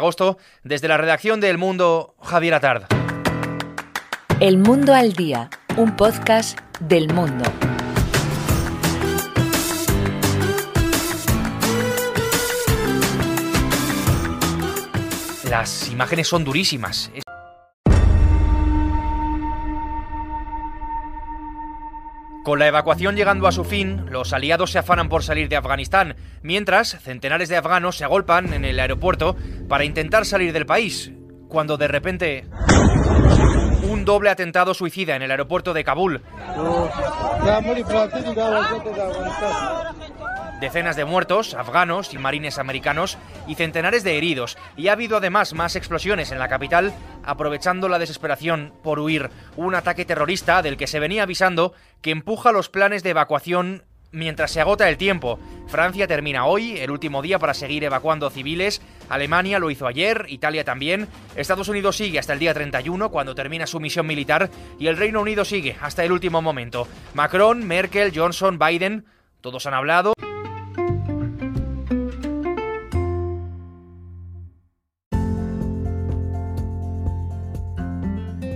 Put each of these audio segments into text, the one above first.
Agosto, desde la redacción de El Mundo, Javier Atard. El Mundo al Día, un podcast del mundo. Las imágenes son durísimas. Con la evacuación llegando a su fin, los aliados se afanan por salir de Afganistán, mientras centenares de afganos se agolpan en el aeropuerto para intentar salir del país, cuando de repente un doble atentado suicida en el aeropuerto de Kabul. Decenas de muertos, afganos y marines americanos, y centenares de heridos. Y ha habido además más explosiones en la capital, aprovechando la desesperación por huir. Un ataque terrorista del que se venía avisando que empuja los planes de evacuación mientras se agota el tiempo. Francia termina hoy, el último día para seguir evacuando civiles. Alemania lo hizo ayer, Italia también. Estados Unidos sigue hasta el día 31, cuando termina su misión militar. Y el Reino Unido sigue hasta el último momento. Macron, Merkel, Johnson, Biden, todos han hablado.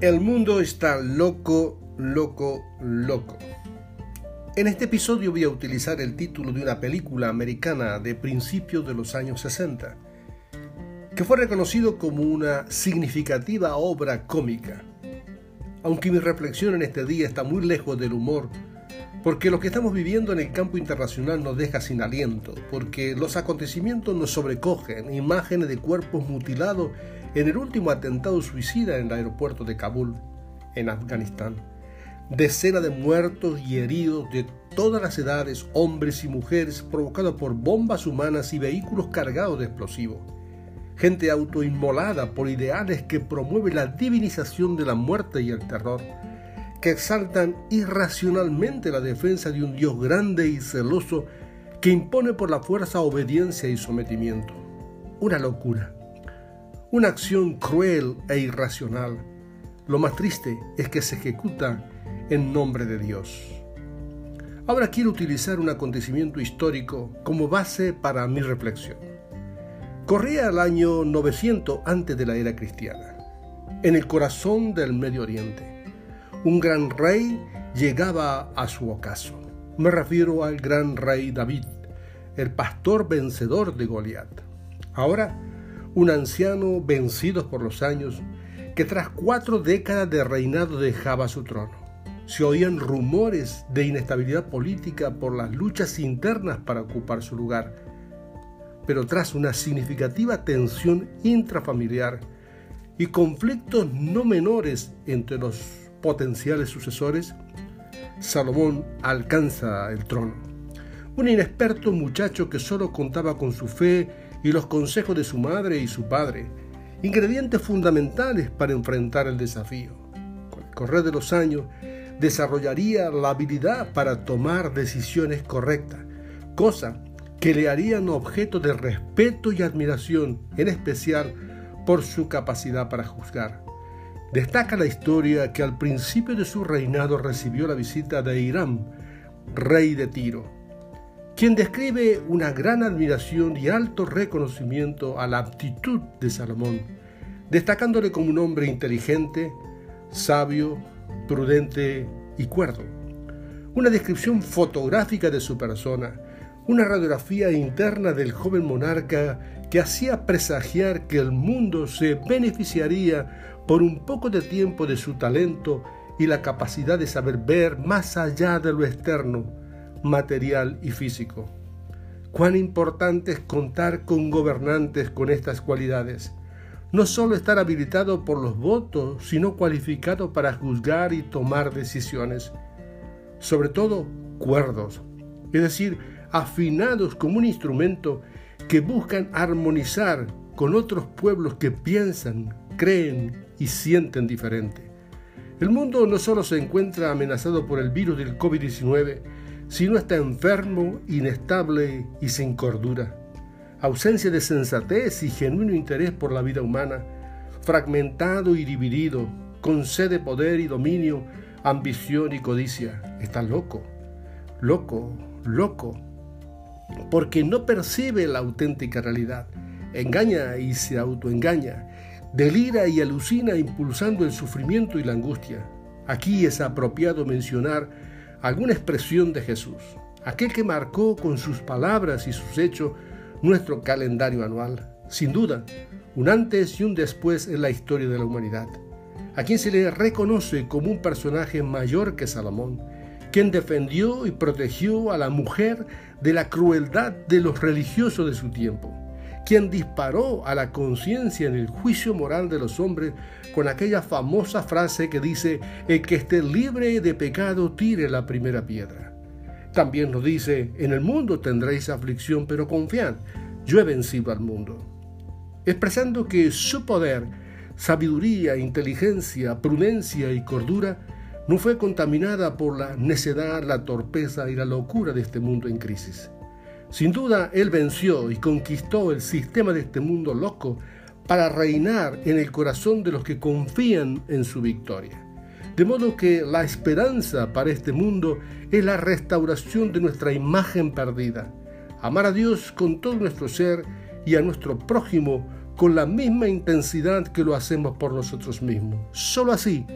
El mundo está loco, loco, loco. En este episodio voy a utilizar el título de una película americana de principios de los años 60, que fue reconocido como una significativa obra cómica. Aunque mi reflexión en este día está muy lejos del humor, porque lo que estamos viviendo en el campo internacional nos deja sin aliento, porque los acontecimientos nos sobrecogen, imágenes de cuerpos mutilados en el último atentado suicida en el aeropuerto de Kabul, en Afganistán. Decenas de muertos y heridos de todas las edades, hombres y mujeres, provocados por bombas humanas y vehículos cargados de explosivos. Gente autoinmolada por ideales que promueven la divinización de la muerte y el terror, que exaltan irracionalmente la defensa de un Dios grande y celoso que impone por la fuerza obediencia y sometimiento. Una locura una acción cruel e irracional. Lo más triste es que se ejecuta en nombre de Dios. Ahora quiero utilizar un acontecimiento histórico como base para mi reflexión. Corría el año 900 antes de la era cristiana, en el corazón del Medio Oriente. Un gran rey llegaba a su ocaso. Me refiero al gran rey David, el pastor vencedor de Goliat. Ahora un anciano vencido por los años, que tras cuatro décadas de reinado dejaba su trono. Se oían rumores de inestabilidad política por las luchas internas para ocupar su lugar. Pero tras una significativa tensión intrafamiliar y conflictos no menores entre los potenciales sucesores, Salomón alcanza el trono. Un inexperto muchacho que solo contaba con su fe y los consejos de su madre y su padre, ingredientes fundamentales para enfrentar el desafío. correr de los años, desarrollaría la habilidad para tomar decisiones correctas, cosa que le harían objeto de respeto y admiración, en especial por su capacidad para juzgar. Destaca la historia que al principio de su reinado recibió la visita de Irán, rey de Tiro, quien describe una gran admiración y alto reconocimiento a la aptitud de Salomón, destacándole como un hombre inteligente, sabio, prudente y cuerdo. Una descripción fotográfica de su persona, una radiografía interna del joven monarca que hacía presagiar que el mundo se beneficiaría por un poco de tiempo de su talento y la capacidad de saber ver más allá de lo externo, material y físico. Cuán importante es contar con gobernantes con estas cualidades. No solo estar habilitado por los votos, sino cualificado para juzgar y tomar decisiones. Sobre todo, cuerdos, es decir, afinados como un instrumento que buscan armonizar con otros pueblos que piensan, creen y sienten diferente. El mundo no solo se encuentra amenazado por el virus del COVID-19, sino está enfermo, inestable y sin cordura. Ausencia de sensatez y genuino interés por la vida humana, fragmentado y dividido, con sed de poder y dominio, ambición y codicia. Está loco, loco, loco porque no percibe la auténtica realidad. Engaña y se autoengaña. Delira y alucina impulsando el sufrimiento y la angustia. Aquí es apropiado mencionar alguna expresión de Jesús, aquel que marcó con sus palabras y sus hechos nuestro calendario anual. Sin duda, un antes y un después en la historia de la humanidad, a quien se le reconoce como un personaje mayor que Salomón, quien defendió y protegió a la mujer de la crueldad de los religiosos de su tiempo, quien disparó a la conciencia en el juicio moral de los hombres con aquella famosa frase que dice, el que esté libre de pecado tire la primera piedra. También nos dice, en el mundo tendréis aflicción, pero confiad, yo he vencido al mundo. Expresando que su poder, sabiduría, inteligencia, prudencia y cordura no fue contaminada por la necedad, la torpeza y la locura de este mundo en crisis. Sin duda, Él venció y conquistó el sistema de este mundo loco para reinar en el corazón de los que confían en su victoria. De modo que la esperanza para este mundo es la restauración de nuestra imagen perdida. Amar a Dios con todo nuestro ser y a nuestro prójimo con la misma intensidad que lo hacemos por nosotros mismos. Solo así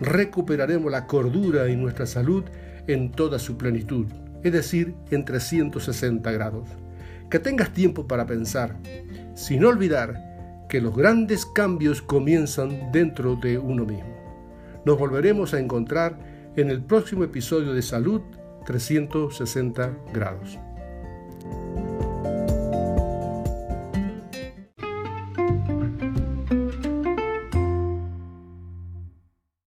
recuperaremos la cordura y nuestra salud en toda su plenitud, es decir, en 360 grados. Que tengas tiempo para pensar, sin olvidar que los grandes cambios comienzan dentro de uno mismo. Nos volveremos a encontrar en el próximo episodio de Salud 360 grados.